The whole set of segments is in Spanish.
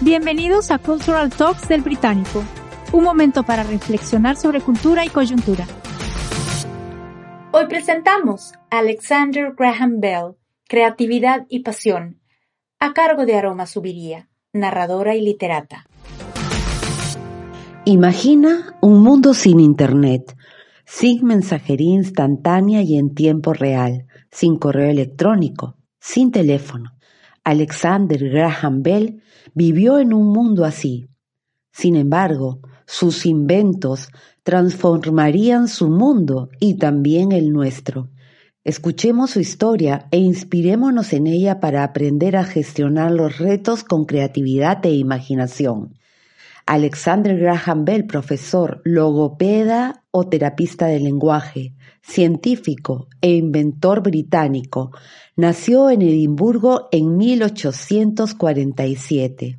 Bienvenidos a Cultural Talks del Británico, un momento para reflexionar sobre cultura y coyuntura. Hoy presentamos a Alexander Graham Bell, Creatividad y Pasión, a cargo de Aroma Subiría, narradora y literata. Imagina un mundo sin Internet, sin mensajería instantánea y en tiempo real, sin correo electrónico, sin teléfono. Alexander Graham Bell vivió en un mundo así. Sin embargo, sus inventos transformarían su mundo y también el nuestro. Escuchemos su historia e inspirémonos en ella para aprender a gestionar los retos con creatividad e imaginación. Alexander Graham Bell, profesor, logopeda o terapista de lenguaje, científico e inventor británico, nació en Edimburgo en 1847.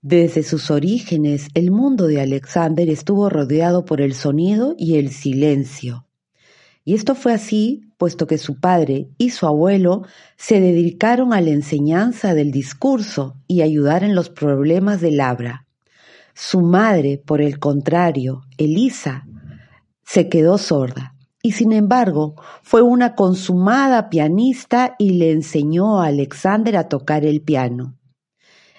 Desde sus orígenes, el mundo de Alexander estuvo rodeado por el sonido y el silencio. Y esto fue así, puesto que su padre y su abuelo se dedicaron a la enseñanza del discurso y ayudar en los problemas del habla. Su madre, por el contrario, Elisa, se quedó sorda y sin embargo fue una consumada pianista y le enseñó a Alexander a tocar el piano.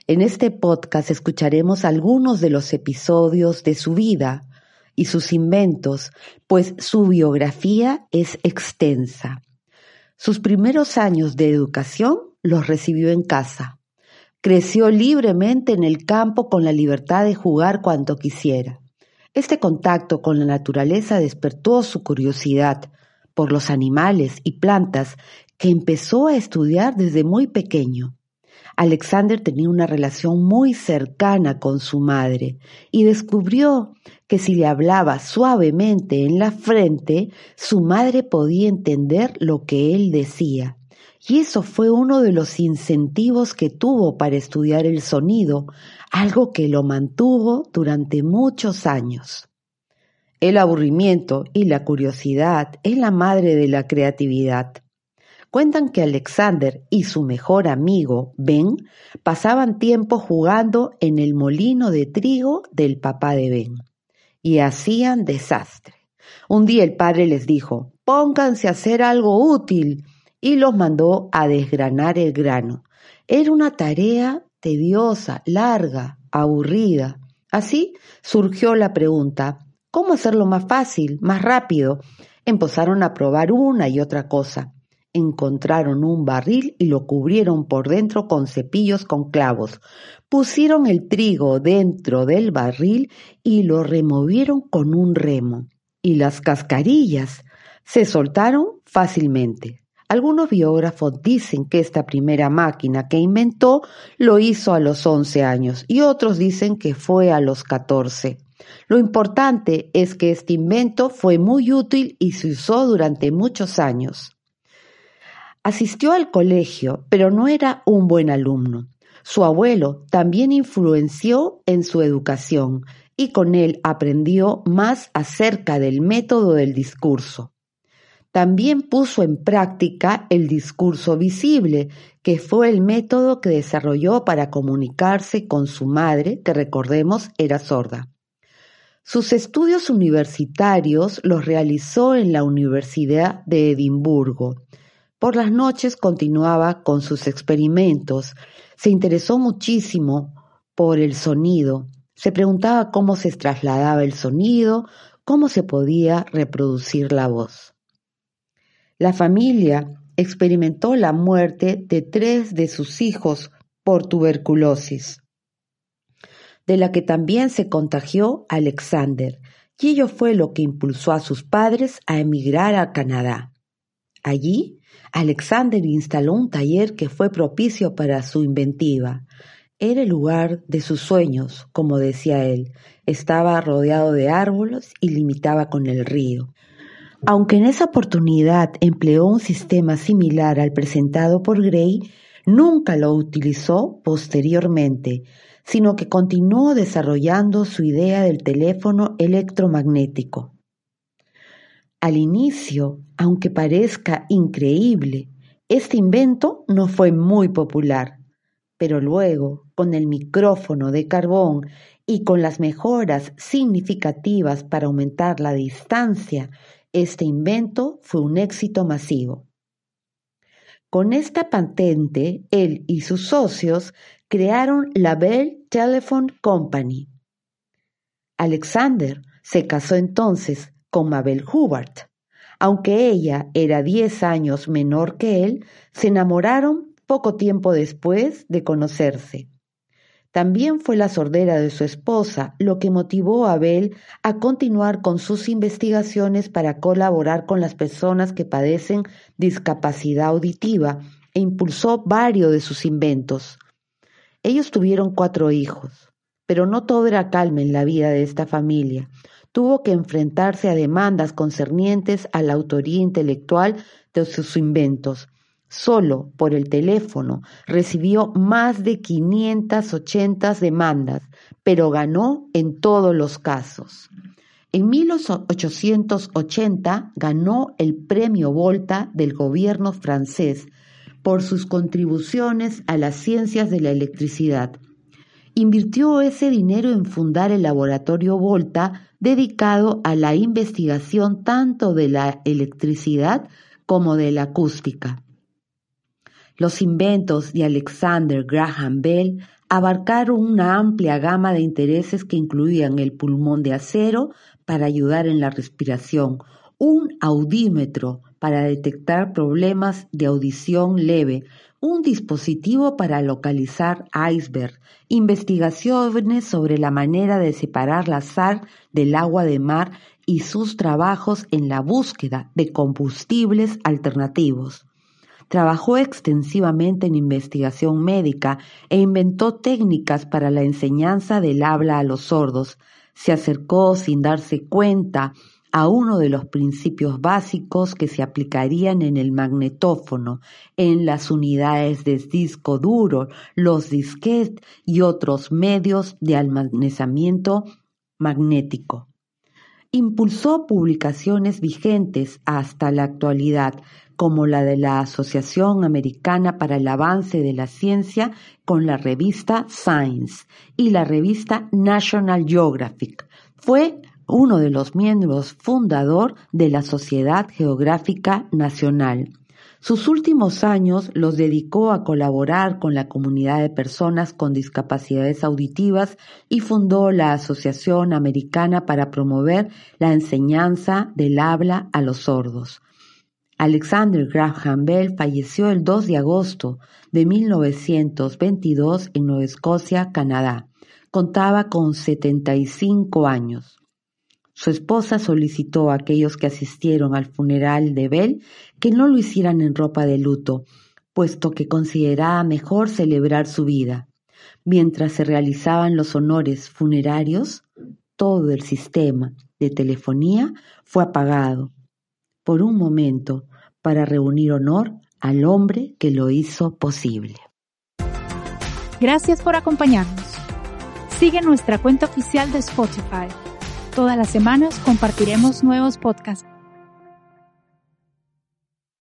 En este podcast escucharemos algunos de los episodios de su vida y sus inventos, pues su biografía es extensa. Sus primeros años de educación los recibió en casa. Creció libremente en el campo con la libertad de jugar cuanto quisiera. Este contacto con la naturaleza despertó su curiosidad por los animales y plantas que empezó a estudiar desde muy pequeño. Alexander tenía una relación muy cercana con su madre y descubrió que si le hablaba suavemente en la frente, su madre podía entender lo que él decía. Y eso fue uno de los incentivos que tuvo para estudiar el sonido, algo que lo mantuvo durante muchos años. El aburrimiento y la curiosidad es la madre de la creatividad. Cuentan que Alexander y su mejor amigo, Ben, pasaban tiempo jugando en el molino de trigo del papá de Ben y hacían desastre. Un día el padre les dijo, pónganse a hacer algo útil y los mandó a desgranar el grano. Era una tarea tediosa, larga, aburrida. Así surgió la pregunta, ¿cómo hacerlo más fácil, más rápido? Empezaron a probar una y otra cosa encontraron un barril y lo cubrieron por dentro con cepillos con clavos. Pusieron el trigo dentro del barril y lo removieron con un remo. Y las cascarillas se soltaron fácilmente. Algunos biógrafos dicen que esta primera máquina que inventó lo hizo a los 11 años y otros dicen que fue a los 14. Lo importante es que este invento fue muy útil y se usó durante muchos años. Asistió al colegio, pero no era un buen alumno. Su abuelo también influenció en su educación y con él aprendió más acerca del método del discurso. También puso en práctica el discurso visible, que fue el método que desarrolló para comunicarse con su madre, que recordemos era sorda. Sus estudios universitarios los realizó en la Universidad de Edimburgo por las noches continuaba con sus experimentos. Se interesó muchísimo por el sonido. Se preguntaba cómo se trasladaba el sonido, cómo se podía reproducir la voz. La familia experimentó la muerte de tres de sus hijos por tuberculosis, de la que también se contagió Alexander, y ello fue lo que impulsó a sus padres a emigrar a Canadá. Allí Alexander instaló un taller que fue propicio para su inventiva. Era el lugar de sus sueños, como decía él. Estaba rodeado de árboles y limitaba con el río. Aunque en esa oportunidad empleó un sistema similar al presentado por Gray, nunca lo utilizó posteriormente, sino que continuó desarrollando su idea del teléfono electromagnético. Al inicio, aunque parezca increíble, este invento no fue muy popular, pero luego, con el micrófono de carbón y con las mejoras significativas para aumentar la distancia este invento fue un éxito masivo. Con esta patente, él y sus socios crearon la Bell Telephone Company. Alexander se casó entonces con Mabel Hubbard. Aunque ella era diez años menor que él, se enamoraron poco tiempo después de conocerse. También fue la sordera de su esposa lo que motivó a Abel a continuar con sus investigaciones para colaborar con las personas que padecen discapacidad auditiva e impulsó varios de sus inventos. Ellos tuvieron cuatro hijos, pero no todo era calma en la vida de esta familia. Tuvo que enfrentarse a demandas concernientes a la autoría intelectual de sus inventos Solo por el teléfono recibió más de 580 demandas, pero ganó en todos los casos. En 1880 ganó el premio Volta del gobierno francés por sus contribuciones a las ciencias de la electricidad. Invirtió ese dinero en fundar el laboratorio Volta dedicado a la investigación tanto de la electricidad como de la acústica. Los inventos de Alexander Graham Bell abarcaron una amplia gama de intereses que incluían el pulmón de acero para ayudar en la respiración, un audímetro para detectar problemas de audición leve, un dispositivo para localizar iceberg, investigaciones sobre la manera de separar la sal del agua de mar y sus trabajos en la búsqueda de combustibles alternativos. Trabajó extensivamente en investigación médica e inventó técnicas para la enseñanza del habla a los sordos. Se acercó sin darse cuenta a uno de los principios básicos que se aplicarían en el magnetófono, en las unidades de disco duro, los disquetes y otros medios de almacenamiento magnético. Impulsó publicaciones vigentes hasta la actualidad, como la de la Asociación Americana para el Avance de la Ciencia con la revista Science y la revista National Geographic. Fue uno de los miembros fundador de la Sociedad Geográfica Nacional. Sus últimos años los dedicó a colaborar con la comunidad de personas con discapacidades auditivas y fundó la Asociación Americana para promover la enseñanza del habla a los sordos. Alexander Graham Bell falleció el 2 de agosto de 1922 en Nueva Escocia, Canadá. Contaba con 75 años. Su esposa solicitó a aquellos que asistieron al funeral de Bell que no lo hicieran en ropa de luto, puesto que consideraba mejor celebrar su vida. Mientras se realizaban los honores funerarios, todo el sistema de telefonía fue apagado. Por un momento, para reunir honor al hombre que lo hizo posible. Gracias por acompañarnos. Sigue nuestra cuenta oficial de Spotify. Todas las semanas compartiremos nuevos podcasts